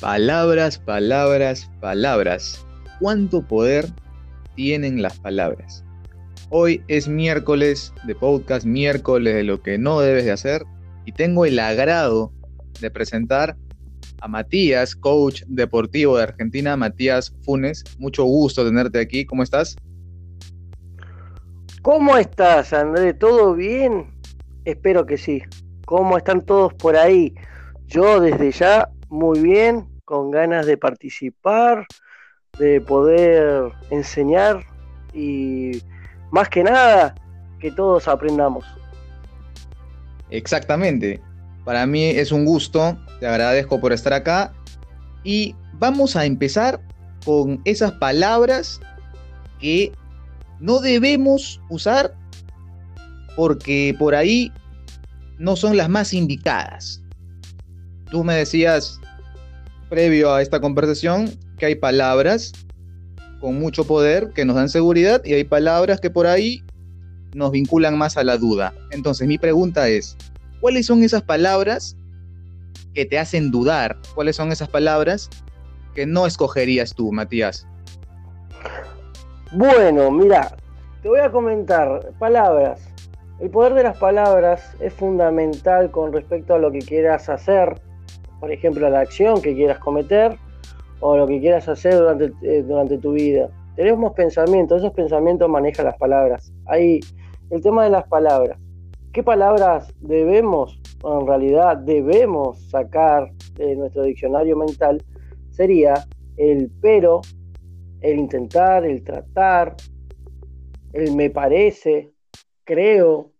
Palabras, palabras, palabras. ¿Cuánto poder tienen las palabras? Hoy es miércoles de podcast, miércoles de lo que no debes de hacer y tengo el agrado de presentar a Matías, coach deportivo de Argentina, Matías Funes. Mucho gusto tenerte aquí. ¿Cómo estás? ¿Cómo estás, André? ¿Todo bien? Espero que sí. ¿Cómo están todos por ahí? Yo desde ya muy bien, con ganas de participar, de poder enseñar y más que nada que todos aprendamos. Exactamente. Para mí es un gusto, te agradezco por estar acá y vamos a empezar con esas palabras que no debemos usar porque por ahí no son las más indicadas. Tú me decías previo a esta conversación que hay palabras con mucho poder que nos dan seguridad y hay palabras que por ahí nos vinculan más a la duda. Entonces mi pregunta es, ¿cuáles son esas palabras que te hacen dudar? ¿Cuáles son esas palabras que no escogerías tú, Matías? Bueno, mira, te voy a comentar palabras. El poder de las palabras es fundamental con respecto a lo que quieras hacer, por ejemplo, la acción que quieras cometer o lo que quieras hacer durante, eh, durante tu vida. Tenemos pensamientos, esos pensamientos manejan las palabras. Ahí, el tema de las palabras. ¿Qué palabras debemos, o en realidad debemos sacar de nuestro diccionario mental? Sería el pero, el intentar, el tratar, el me parece, creo,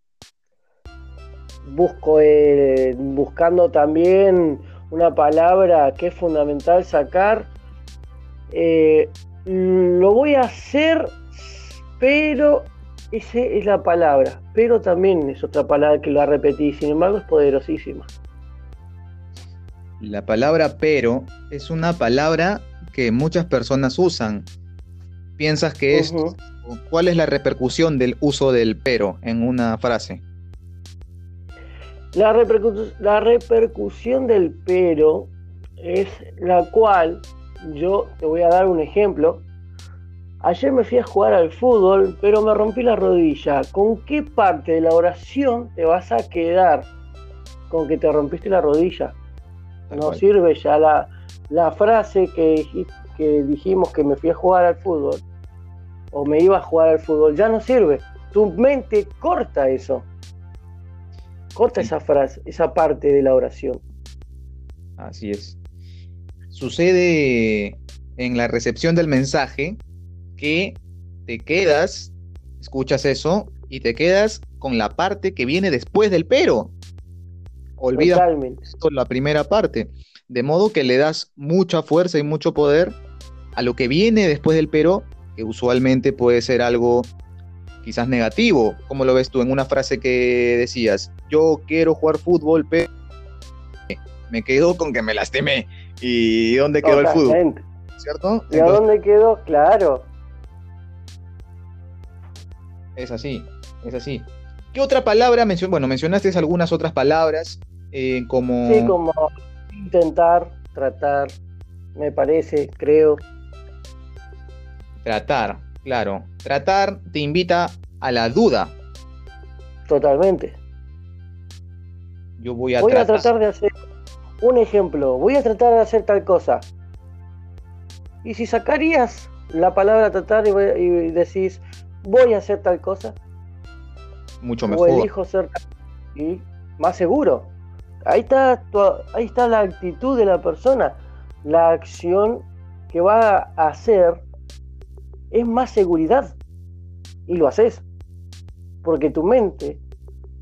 busco, eh, buscando también una palabra que es fundamental sacar. Eh, lo voy a hacer, pero esa es la palabra. Pero también es otra palabra que la repetí, sin embargo es poderosísima. La palabra pero es una palabra que muchas personas usan. ¿Piensas que es... ¿Cuál es la repercusión del uso del pero en una frase? La, repercusión del pero es la cual yo te voy a dar un ejemplo. Ayer me fui a jugar al fútbol, pero me rompí la rodilla. ¿Con qué parte de la oración te vas a quedar con que te rompiste la rodilla? no sirve ya la, la frase que, que dijimos que me fui a jugar al fútbol o me iba a jugar al fútbol. Ya no sirve. Tu mente corta eso. Corta esa frase, esa parte de la oración. Así es. Sucede en la recepción del mensaje que te quedas, escuchas eso y te quedas con la parte que viene después del pero. Olvida la primera parte. De modo que le das mucha fuerza y mucho poder a lo que viene después del pero, que usualmente puede ser algo quizás negativo. ¿Cómo lo ves tú en una frase que decías? Yo quiero jugar fútbol, pero me quedo con que me lastimé. ¿Y dónde quedó el fútbol? ¿Cierto? ¿Y a dónde quedó? Claro. Es así, es así. ¿Qué otra palabra mencionaste? Bueno, mencionaste algunas otras palabras eh, como... Sí, como intentar, tratar, me parece, creo. Tratar, Claro, tratar te invita a la duda. Totalmente. Yo voy a, voy a tratar de hacer un ejemplo. Voy a tratar de hacer tal cosa. Y si sacarías la palabra tratar y, decís voy a hacer tal cosa, mucho mejor. O elijo ser y más seguro. Ahí está, ahí está la actitud de la persona, la acción que va a hacer es más seguridad. Y lo haces. Porque tu mente,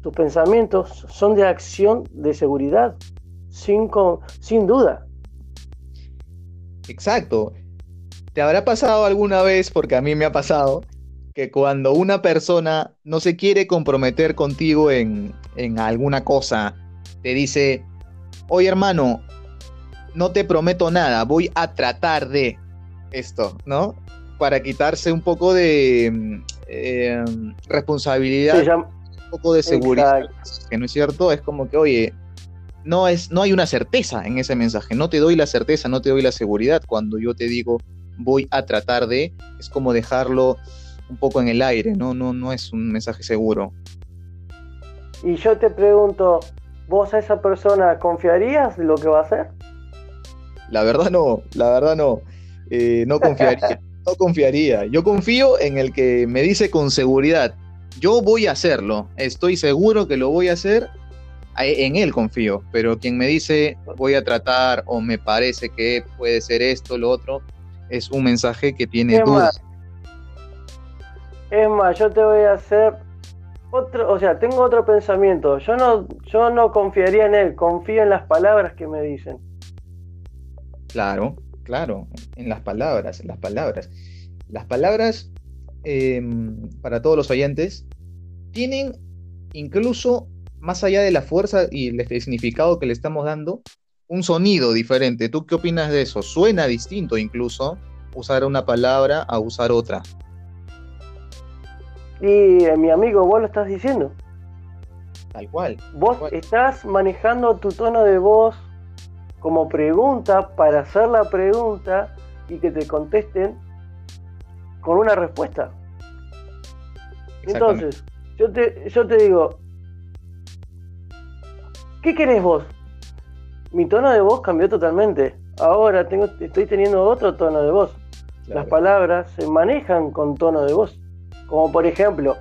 tus pensamientos son de acción de seguridad, sin, sin duda. Exacto. ¿Te habrá pasado alguna vez, porque a mí me ha pasado, que cuando una persona no se quiere comprometer contigo en, en alguna cosa, te dice, oye hermano, no te prometo nada, voy a tratar de esto, ¿no? Para quitarse un poco de eh, responsabilidad, un poco de seguridad, que no es cierto, es como que, oye, no, es, no hay una certeza en ese mensaje, no te doy la certeza, no te doy la seguridad cuando yo te digo voy a tratar de, es como dejarlo un poco en el aire, no, no, no es un mensaje seguro. Y yo te pregunto, ¿vos a esa persona confiarías lo que va a hacer? La verdad no, la verdad no. Eh, no confiaría, no confiaría. Yo confío en el que me dice con seguridad, yo voy a hacerlo, estoy seguro que lo voy a hacer, en él confío, pero quien me dice voy a tratar o me parece que puede ser esto, lo otro, es un mensaje que tiene dudas. Es más, yo te voy a hacer otro, o sea, tengo otro pensamiento. Yo no, yo no confiaría en él, confío en las palabras que me dicen. Claro, claro, en las palabras, en las palabras. Las palabras, em, para todos los oyentes, tienen incluso, más allá de la fuerza y el significado que le estamos dando, un sonido diferente. ¿Tú qué opinas de eso? Suena distinto incluso usar una palabra a usar otra. Y eh, mi amigo, vos lo estás diciendo. Tal cual. Vos estás manejando tu tono de voz como pregunta para hacer la pregunta y que te contesten con una respuesta. Entonces, yo te, yo te digo, ¿qué querés vos? Mi tono de voz cambió totalmente. Ahora tengo, estoy teniendo otro tono de voz. Las palabras se manejan con tono de voz. Como por ejemplo,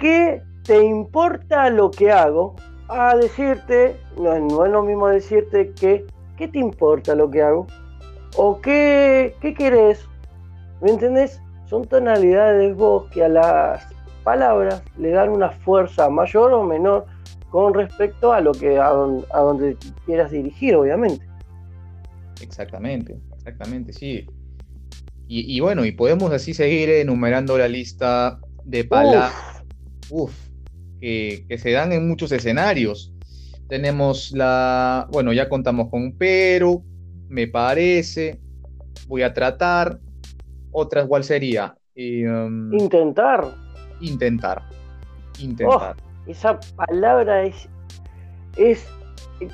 ¿qué te importa lo que hago? A decirte, no, es lo mismo decirte que, ¿qué te importa lo que hago? ¿O qué, qué querés? ¿Me entendés? Son tonalidades de voz que a las palabras le dan una fuerza mayor o menor con respecto a lo que a donde quieras dirigir, obviamente. Exactamente, exactamente, sí. Y, bueno, y podemos así seguir enumerando la lista de palabras que, se dan en muchos escenarios. Tenemos la, bueno, ya contamos con pero, me parece, voy a tratar. Otra, ¿cuál sería? Um, intentar. Intentar. Intentar. Oh, esa palabra es, es,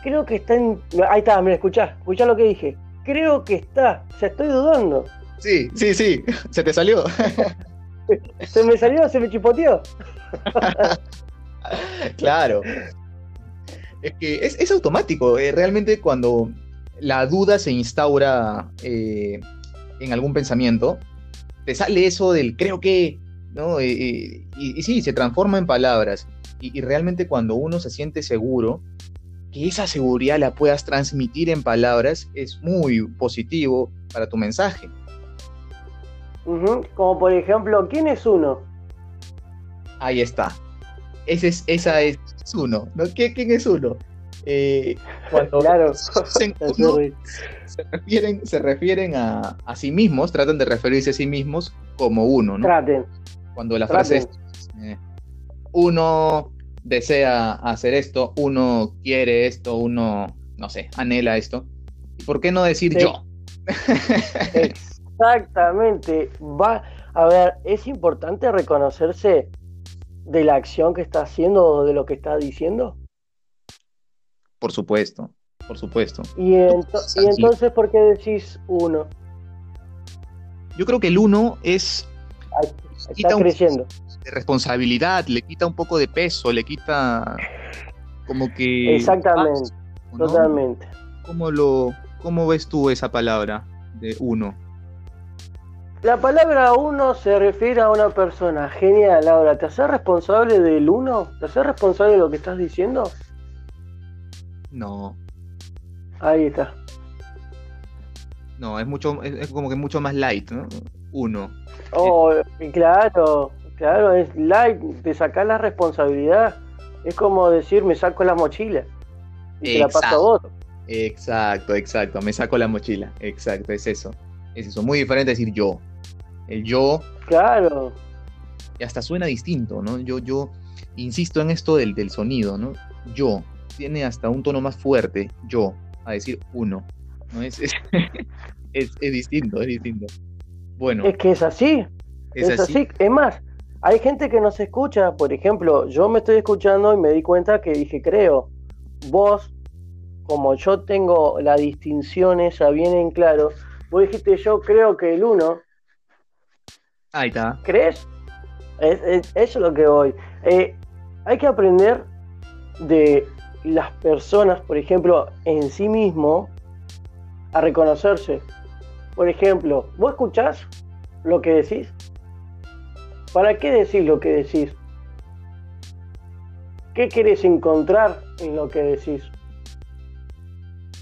creo que está en, ahí está, me escuchás, escuchá lo que dije. Creo que está, o sea, estoy dudando. Sí, sí, sí, se te salió. se me salió, se me chipoteó. claro. Es que es, automático. Eh, realmente cuando la duda se instaura eh, en algún pensamiento, te sale eso del creo que, ¿no? y, sí, se transforma en palabras. y, realmente cuando uno se siente seguro, que esa seguridad la puedas transmitir en palabras es muy positivo para tu mensaje. Como por ejemplo, ¿quién es uno? Ahí está. Ese es, esa es, uno. ¿no? ¿Quién, es uno? Eh, cuando claro. se, refieren, se refieren a, sí mismos, tratan de referirse a sí mismos como uno, ¿no? Traten. Cuando la frase es eh, uno desea hacer esto, uno quiere esto, uno, no sé, anhela esto. ¿Por qué no decir yo? Exactamente. Va, a ver, es importante reconocerse de la acción que está haciendo o de lo que está diciendo. Por supuesto, por supuesto. ¿Y, entonces por qué decís uno? Yo creo que el uno es... está creciendo. de responsabilidad, le quita un poco de peso, le quita como que... Exactamente, totalmente. ¿Cómo, lo, ¿Cómo ves tú esa palabra de uno? La palabra uno se refiere a una persona. Genial, ahora, ¿te haces responsable del uno? ¿Te haces responsable de lo que estás diciendo? No. Ahí está. No, es mucho, es, como que mucho más light, ¿no? Uno. Oh, claro, claro, es light, te sacas la responsabilidad. Es como decir, me saco la mochila y te la paso a vos. Exacto, exacto, me saco la mochila, exacto, es eso. Es eso, muy diferente decir yo. El yo. Claro. Y hasta suena distinto, ¿no? Yo, yo insisto en esto del, del sonido, ¿no? Yo. Tiene hasta un tono más fuerte, yo, a decir uno. ¿no? Es, es, distinto, es distinto. Bueno. Es que es así. Es, así. Es más, hay gente que no se escucha. Por ejemplo, yo me estoy escuchando y me di cuenta que dije creo. vos, como yo tengo la distinción esa bien en claro, vos dijiste yo creo que el uno. Ahí está. ¿Crees? eso es lo que voy. Eh, hay que aprender de las personas, por ejemplo, en sí mismo, a reconocerse. Por ejemplo, ¿vos escuchás lo que decís? ¿Para qué decís lo que decís? ¿Qué querés encontrar en lo que decís?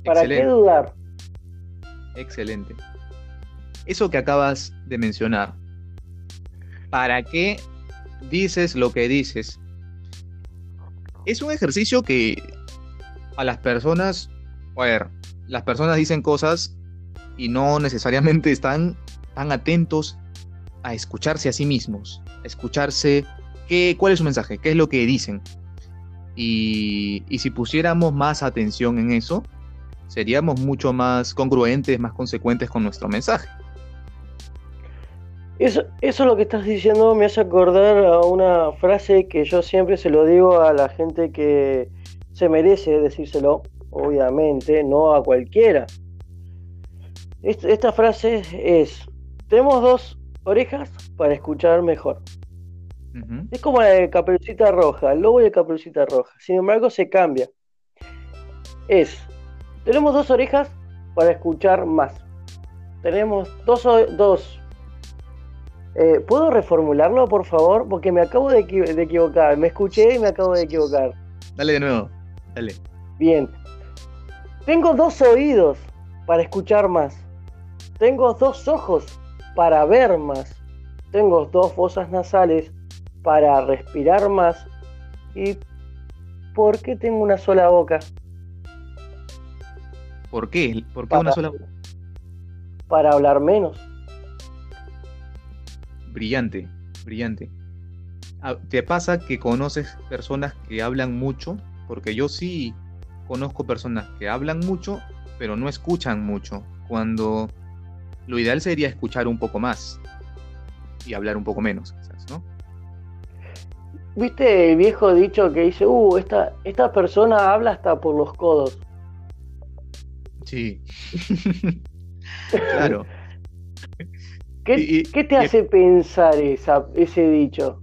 ¿Para qué dudar? Excelente. Eso que acabas de mencionar. ¿Para qué dices lo que dices? Es un ejercicio que a las personas, a ver, las personas dicen cosas y no necesariamente están tan atentos a escucharse a sí mismos, a escucharse qué, cuál es su mensaje, qué es lo que dicen. Y, y si pusiéramos más atención en eso, seríamos mucho más congruentes, más consecuentes con nuestro mensaje. Eso, eso lo que estás diciendo me hace acordar a una frase que yo siempre se lo digo a la gente que se merece decírselo, obviamente, no a cualquiera. Esta frase es, tenemos dos orejas para escuchar mejor. Es como la de Caperucita Roja, el lobo y el Caperucita Roja. Sin embargo, se cambia. Es, tenemos dos orejas para escuchar más. Tenemos dos... dos eh, ¿Puedo reformularlo, por favor? Porque me acabo de, de equivocar. Me escuché y me acabo de equivocar. Dale de nuevo. Dale. Bien. Tengo dos oídos para escuchar más. Tengo dos ojos para ver más. Tengo dos fosas nasales para respirar más. ¿Y por qué tengo una sola boca? ¿Por qué? ¿Por qué una sola boca? Para hablar menos. Brillante, brillante. Ah, ¿Te pasa que conoces personas que hablan mucho? Porque yo sí conozco personas que hablan mucho, pero no escuchan mucho. Cuando lo ideal sería escuchar un poco más y hablar un poco menos, quizás, ¿no? ¿Viste el viejo dicho que dice, uh, esta, esta persona habla hasta por los codos? Sí. claro. ¿Qué, ¿qué te hace pensar esa, ese dicho?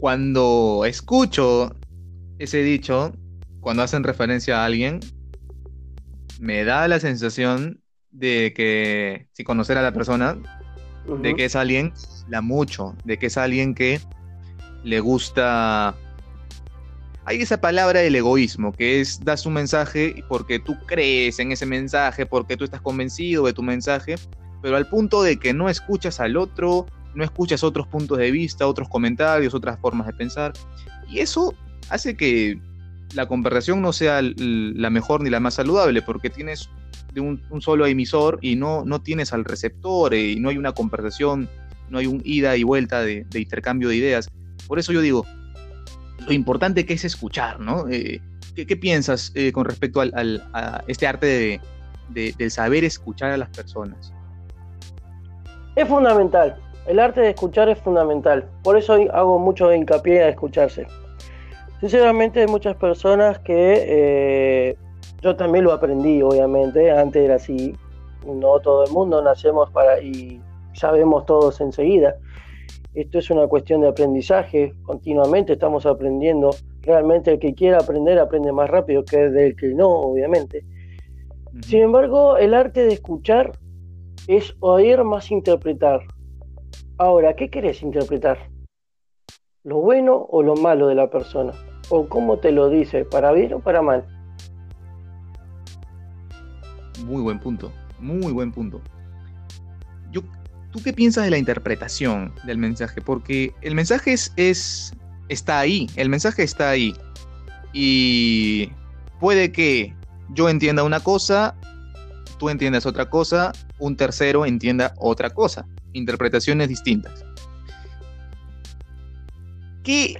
Cuando escucho ese dicho, cuando hacen referencia a alguien, me da la sensación de que, si conocer a la persona, de que es alguien la mucho, de que es alguien que le gusta. Hay esa palabra del egoísmo, que es das un mensaje porque tú crees en ese mensaje, porque tú estás convencido de tu mensaje, pero al punto de que no escuchas al otro, no escuchas otros puntos de vista, otros comentarios, otras formas de pensar. Y eso hace que la conversación no sea la mejor ni la más saludable, porque tienes de un, solo emisor y no, no tienes al receptor eh, y no hay una conversación, no hay un ida y vuelta de, intercambio de ideas. Por eso yo digo, lo importante que es escuchar, ¿no? Eh, ¿qué, piensas eh, con respecto al, a este arte de, saber escuchar a las personas? Es fundamental. El arte de escuchar es fundamental. Por eso hago mucho hincapié a escucharse. Sinceramente hay muchas personas que yo también lo aprendí, obviamente, antes era así, no todo el mundo nacemos para y sabemos todos enseguida. Esto es una cuestión de aprendizaje, continuamente estamos aprendiendo. Realmente el que quiera aprender aprende más rápido que el que no, obviamente. Sin embargo, el arte de escuchar es oír más interpretar. Ahora, ¿qué querés interpretar? ¿Lo bueno o lo malo de la persona? ¿O cómo te lo dice? ¿Para bien o para mal? Muy buen punto, muy buen punto. ¿Tú qué piensas de la interpretación del mensaje? Porque el mensaje es, está ahí, el mensaje está ahí. Y puede que yo entienda una cosa, tú entiendas otra cosa, un tercero entienda otra cosa. Interpretaciones distintas. ¿Qué,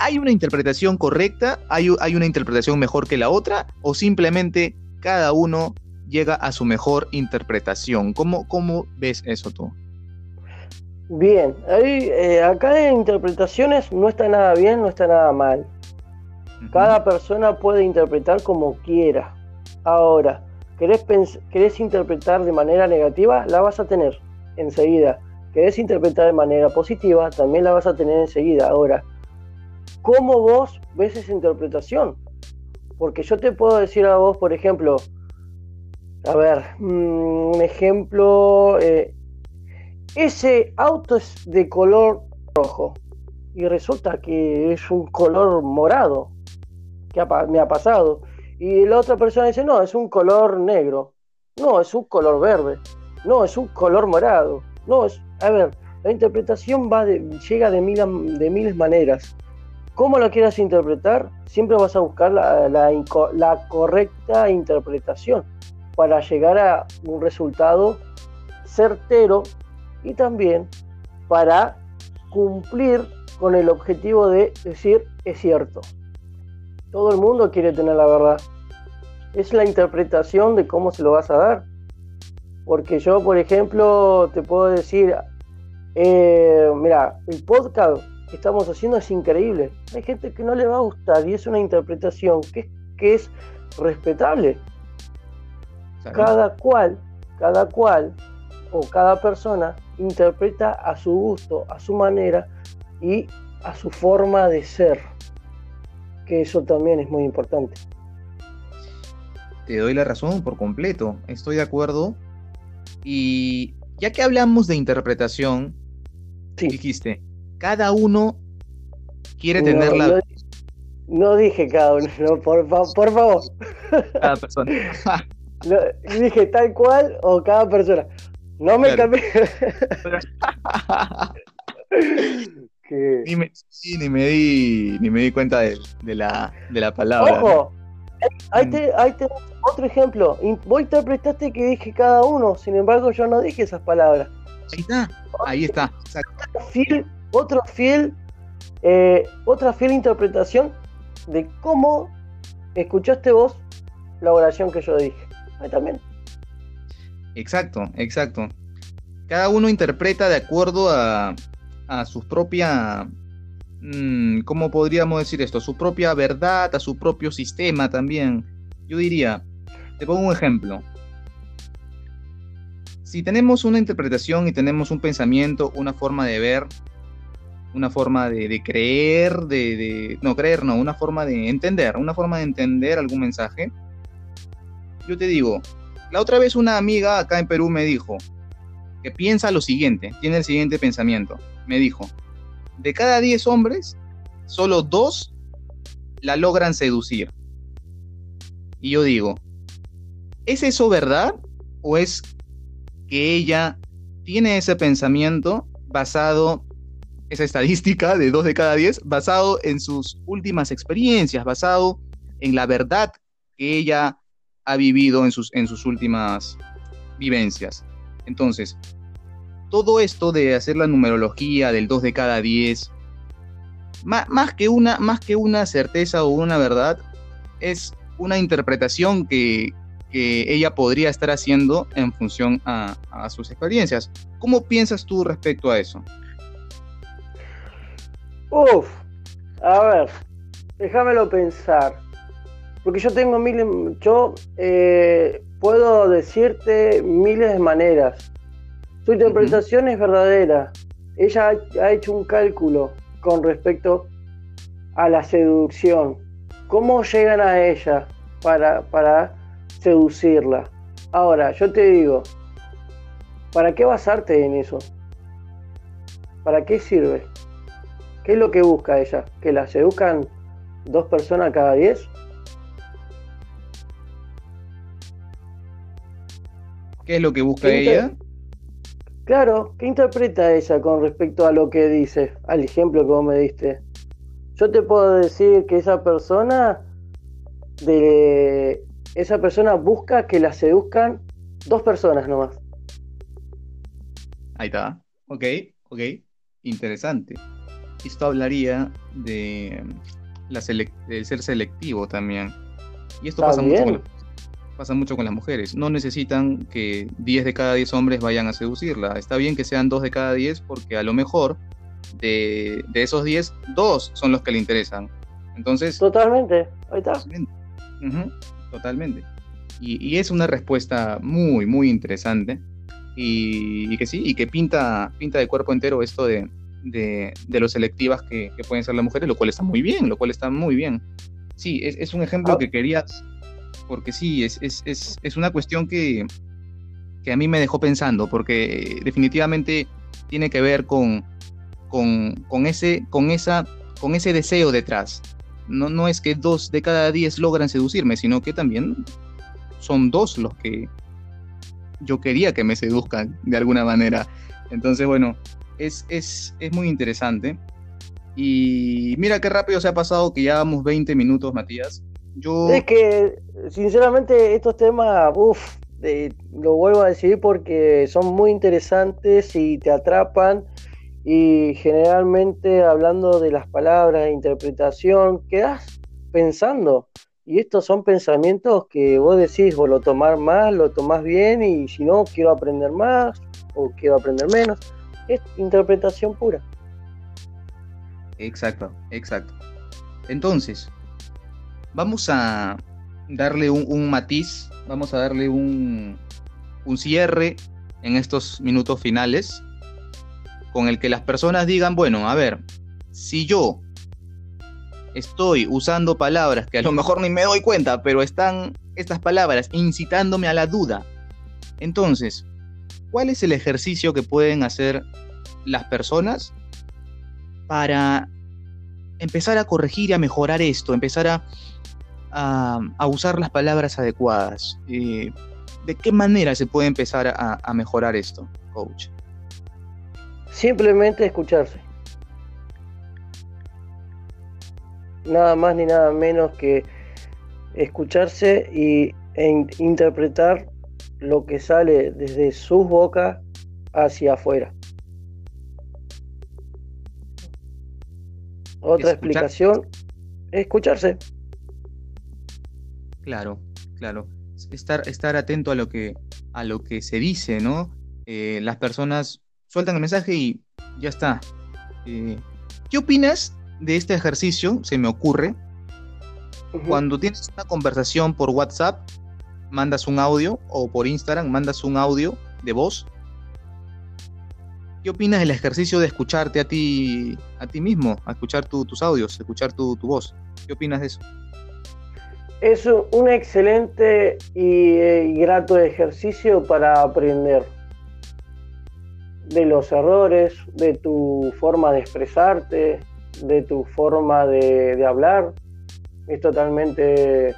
¿Hay una interpretación correcta? ¿Hay, ¿Hay, una interpretación mejor que la otra? ¿O simplemente cada uno llega a su mejor interpretación. ¿Cómo, cómo ves eso tú? Bien, ahí, eh, acá en interpretaciones no está nada bien, no está nada mal. Cada persona puede interpretar como quiera. Ahora, ¿querés, ¿querés interpretar de manera negativa? La vas a tener enseguida. ¿Querés interpretar de manera positiva? También la vas a tener enseguida. Ahora, ¿cómo vos ves esa interpretación? Porque yo te puedo decir a vos, por ejemplo, a ver, mm, un ejemplo, eh, ese auto es de color rojo y resulta que es un color morado, que me ha pasado. Y la otra persona dice, no, es un color negro, no, es un color verde, no, es un color morado, no, es, a ver, la interpretación va llega de, mil, de miles maneras. ¿Cómo lo quieras interpretar? Siempre vas a buscar la, correcta interpretación para llegar a un resultado certero y también para cumplir con el objetivo de decir es cierto. Todo el mundo quiere tener la verdad. Es la interpretación de cómo se lo vas a dar. Porque yo, por ejemplo, te puedo decir, eh, mira, el podcast que estamos haciendo es increíble. Hay gente que no le va a gustar y es una interpretación que, que es respetable. Cada cual, cada cual o cada persona interpreta a su gusto, a su manera y a su forma de ser, que eso también es muy importante. Te doy la razón por completo, estoy de acuerdo. Y ya que hablamos de interpretación, dijiste, cada uno quiere tener la... No, dije cada uno, por, por favor. Cada persona. dije tal cual o cada persona. No me cambié. Ni, me, ni, me, di, ni me di cuenta de, la, de la palabra. Ojo, ahí, te, ahí te otro ejemplo. Vos interpretaste que dije cada uno, sin embargo yo no dije esas palabras. Ahí está, ahí está. otro fiel, eh, otra fiel interpretación de cómo escuchaste vos la oración que yo dije. Ahí también. Exacto, exacto. Cada uno interpreta de acuerdo a, a su propia, mm, ¿cómo podríamos decir esto? A su propia verdad, a su propio sistema también. Yo diría, te pongo un ejemplo. Si tenemos una interpretación y tenemos un pensamiento, una forma de ver, una forma de, creer, de, no creer, no, una forma de entender, una forma de entender algún mensaje. Yo te digo, la otra vez una amiga acá en Perú me dijo que piensa lo siguiente, tiene el siguiente pensamiento. Me dijo, de cada 10 hombres, solo dos la logran seducir. Y yo digo, ¿es eso verdad? ¿O es que ella tiene ese pensamiento basado, esa estadística de dos de cada 10, basado en sus últimas experiencias, basado en la verdad que ella ha vivido en sus, en sus últimas vivencias? Entonces, todo esto de hacer la numerología del 2 de cada 10, más, que una, más que una certeza o una verdad, es una interpretación que, ella podría estar haciendo en función a, sus experiencias. ¿Cómo piensas tú respecto a eso? Uf, a ver, déjamelo pensar. Porque yo tengo mil, yo eh, puedo decirte miles de maneras. Su interpretación es verdadera. Ella ha, hecho un cálculo con respecto a la seducción. ¿Cómo llegan a ella para, para seducirla? Ahora, yo te digo, ¿para qué basarte en eso? ¿Para qué sirve? ¿Qué es lo que busca ella? ¿Que la seduzcan dos personas cada diez? ¿Qué es lo que busca ella? Claro, ¿qué interpreta ella con respecto a lo que dice, al ejemplo que vos me diste? Yo te puedo decir que esa persona de esa persona busca que la seduzcan dos personas nomás. Ahí está. Ok, ok. Interesante. Esto hablaría de, la de ser selectivo también. Y esto pasa mucho con pasa mucho con las mujeres. No necesitan que 10 de cada 10 hombres vayan a seducirla. Está bien que sean 2 de cada 10 porque a lo mejor de, esos 10, dos son los que le interesan. Entonces... Totalmente, ahí está. totalmente. Y, es una respuesta muy, muy interesante. Y, que sí, y que pinta, pinta de cuerpo entero esto de, de, lo selectivas que, pueden ser las mujeres, lo cual está muy bien, lo cual está muy bien. Sí, es, un ejemplo ah. que querías, porque sí, es, es, una cuestión que, que a mí me dejó pensando, porque definitivamente tiene que ver con, con, ese, con, esa, con ese deseo detrás. No, no es que dos de cada diez logran seducirme, sino que también son dos los que yo quería que me seduzcan de alguna manera. Entonces, bueno, es, es, es muy interesante. Y mira qué rápido se ha pasado que ya vamos 20 minutos, Matías. Yo... Es que, sinceramente, estos temas, uff, lo vuelvo a decir porque son muy interesantes y te atrapan y generalmente hablando de las palabras de interpretación, quedas pensando. Y estos son pensamientos que vos decís, vos lo tomar más, lo tomás bien y si no, quiero aprender más o quiero aprender menos. Es interpretación pura. Exacto, exacto. Entonces, vamos a darle un, matiz, vamos a darle un, un cierre en estos minutos finales con el que las personas digan, bueno, a ver, si yo estoy usando palabras que a lo mejor ni me doy cuenta, pero están estas palabras incitándome a la duda, entonces, ¿cuál es el ejercicio que pueden hacer las personas para empezar a corregir y a mejorar esto, empezar a, a, usar las palabras adecuadas? Eh, ¿De qué manera se puede empezar a, a mejorar esto, coach? Simplemente escucharse. Nada más ni nada menos que escucharse y, e interpretar lo que sale desde sus bocas hacia afuera. Otra explicación, escucharse. Claro, claro. Estar, estar atento a lo que, a lo que se dice, ¿no? Eh, las personas sueltan el mensaje y ya está. Eh, ¿Qué opinas de este ejercicio? Se me ocurre. Cuando tienes una conversación por WhatsApp, mandas un audio o por Instagram mandas un audio de voz. ¿Qué opinas del ejercicio de escucharte a ti, a ti mismo, a escuchar tus audios, escuchar tu, tu, voz? ¿Qué opinas de eso? Es un excelente y eh, grato ejercicio para aprender de los errores, de tu forma de expresarte, de tu forma de, hablar. Es totalmente,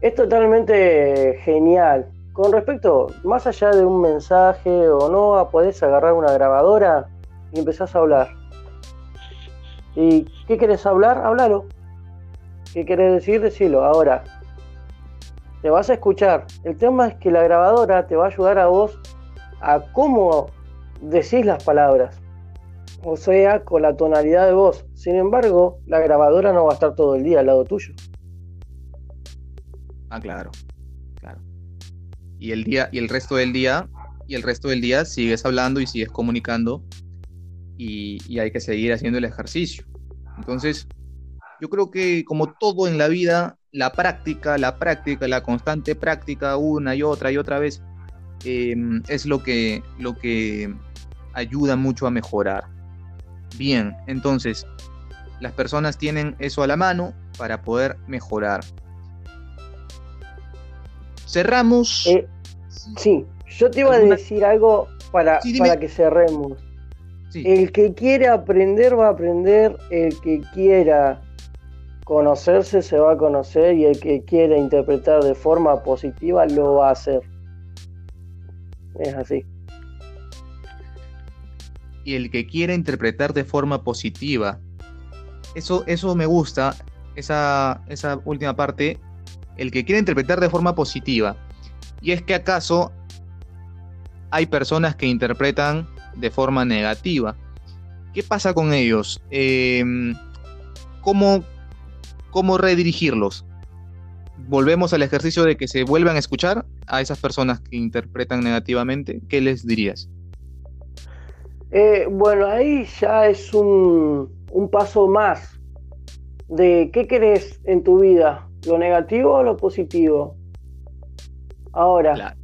es totalmente genial. Con respecto, más allá de un mensaje o no, podés agarrar una grabadora y empezás a hablar. ¿Y qué querés hablar? Háblalo. ¿Qué querés decir? Decilo. Ahora, te vas a escuchar. El tema es que la grabadora te va a ayudar a vos a cómo decís las palabras, o sea, con la tonalidad de voz. Sin embargo, la grabadora no va a estar todo el día al lado tuyo. Ah, claro, claro. Y el día, y el resto del día, y el resto del día sigues hablando y sigues comunicando y hay que seguir haciendo el ejercicio. Entonces, yo creo que como todo en la vida, la práctica, la práctica, la constante práctica una y otra y otra vez, em, es lo que, lo que ayuda mucho a mejorar. Bien, entonces, las personas tienen eso a la mano para poder mejorar. Cerramos. Eh, sí, yo te iba a decir algo para, para que cerremos. El que quiere aprender va a aprender, el que quiera conocerse se va a conocer y el que quiera interpretar de forma positiva lo va a hacer. Es así y el que quiera interpretar de forma positiva. Eso, eso me gusta, esa, esa última parte, el que quiera interpretar de forma positiva. Y es que acaso hay personas que interpretan de forma negativa. ¿Qué pasa con ellos? Em, ¿cómo, ¿Cómo redirigirlos? Volvemos al ejercicio de que se vuelvan a escuchar a esas personas que interpretan negativamente. ¿Qué les dirías? Eh, bueno, ahí ya es un, paso más. de qué querés en tu vida, lo negativo o lo positivo. Ahora,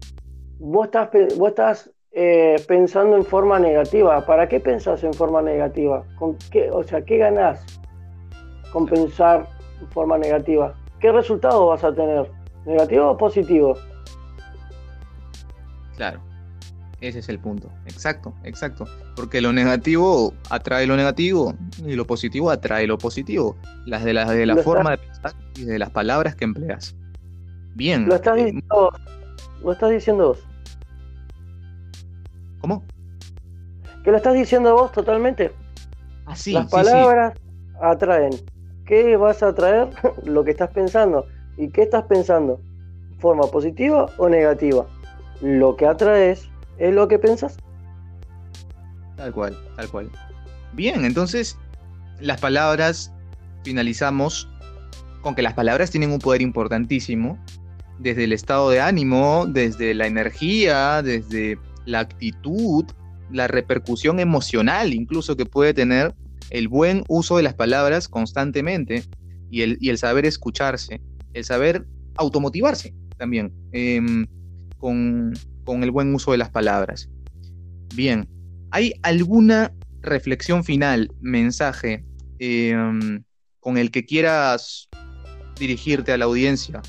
vos estás, vos estás eh, pensando en forma negativa. ¿Para qué pensás en forma negativa? ¿Con qué, o sea, ¿qué ganás con pensar en forma negativa? ¿Qué resultado vas a tener? ¿Negativo o positivo? Claro, ese es el punto. Exacto, exacto. Porque lo negativo atrae lo negativo y lo positivo atrae lo positivo. Las de la, de la forma de pensar y de las palabras que empleas. Bien. Lo estás eh, diciendo, lo estás diciendo vos. ¿Cómo? Que lo estás diciendo vos totalmente. Así. Las palabras atraen. ¿Qué vas a atraer? lo que estás pensando. ¿Y qué estás pensando? ¿Forma positiva o negativa? Lo que atraes es lo que pensas. Tal cual, tal cual. Bien, entonces las palabras finalizamos con que las palabras tienen un poder importantísimo desde el estado de ánimo, desde la energía, desde la actitud, la repercusión emocional incluso que puede tener el buen uso de las palabras constantemente y el, el saber escucharse, el saber automotivarse también em, con, el buen uso de las palabras. Bien, ¿hay alguna reflexión final, mensaje em, con el que quieras dirigirte a la audiencia?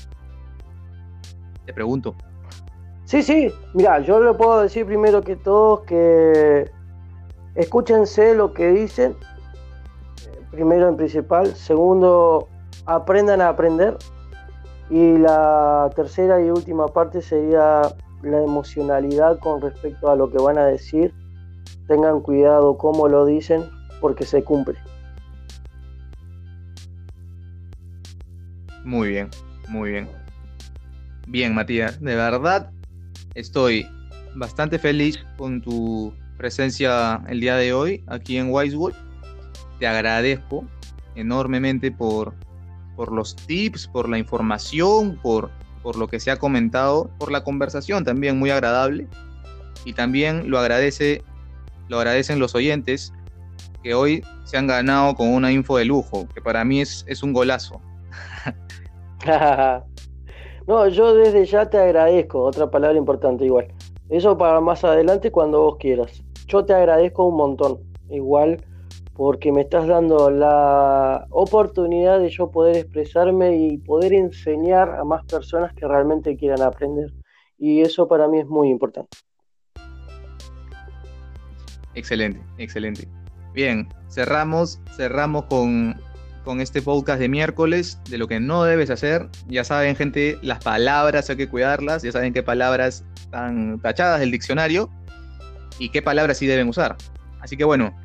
Te pregunto. Sí, sí, mira, yo le puedo decir primero que todos que escúchense lo que dicen, primero en principal, segundo, aprendan a aprender y la tercera y última parte sería la emocionalidad con respecto a lo que van a decir. Tengan cuidado cómo lo dicen porque se cumple. Muy bien, muy bien. Bien, Matías, de verdad Estoy bastante feliz con tu presencia el día de hoy aquí en Wisewood. Te agradezco enormemente por, por los tips, por la información, por, por lo que se ha comentado, por la conversación también muy agradable. Y también lo agradece, lo agradecen los oyentes que hoy se han ganado con una info de lujo, que para mí es, es un golazo. No, yo desde ya te agradezco, otra palabra importante igual. Eso para más adelante cuando vos quieras. Yo te agradezco un montón, igual, porque me estás dando la oportunidad de yo poder expresarme y poder enseñar a más personas que realmente quieran aprender. Y eso para mí es muy importante. Excelente, excelente. Bien, cerramos, cerramos con con este podcast de miércoles de lo que no debes hacer. Ya saben, gente, las palabras hay que cuidarlas, ya saben qué palabras están tachadas del diccionario y qué palabras sí deben usar. Así que bueno,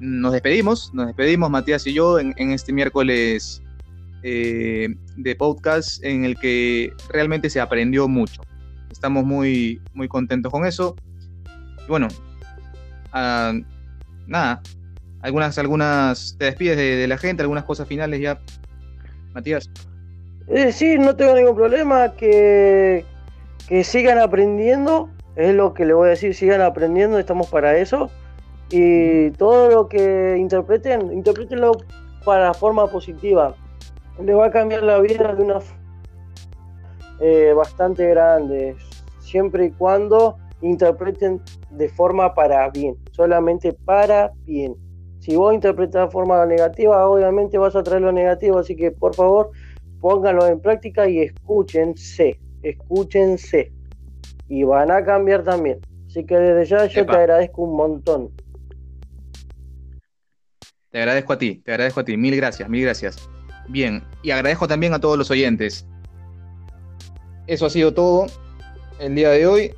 nos despedimos, nos despedimos Matías y yo en, este miércoles eh, de podcast en el que realmente se aprendió mucho. Estamos muy, muy contentos con eso. Y bueno, ah, nada, algunas, algunas, te despides de, la gente, algunas cosas finales ya, Matías. Eh, sí, no tengo ningún problema, que, que sigan aprendiendo, es lo que le voy a decir, sigan aprendiendo, estamos para eso. Y todo lo que interpreten, interpretenlo para forma positiva. Le va a cambiar la vida de una eh, bastante grande, siempre y cuando interpreten de forma para bien, solamente para bien. Si vos interpretas de forma negativa, obviamente vas a traer lo negativo, así que por favor pónganlo en práctica y escúchense, escúchense. Y van a cambiar también. Así que desde ya yo te agradezco un montón. Te agradezco a ti, te agradezco a ti. Mil gracias, mil gracias. Bien, y agradezco también a todos los oyentes. Eso ha sido todo el día de hoy.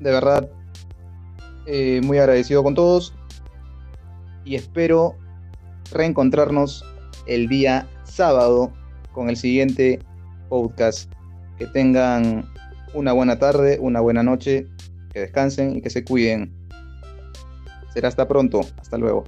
De verdad, eh, muy agradecido con todos y espero reencontrarnos el día sábado con el siguiente podcast. Que tengan una buena tarde, una buena noche, que descansen y que se cuiden. Será hasta pronto. Hasta luego.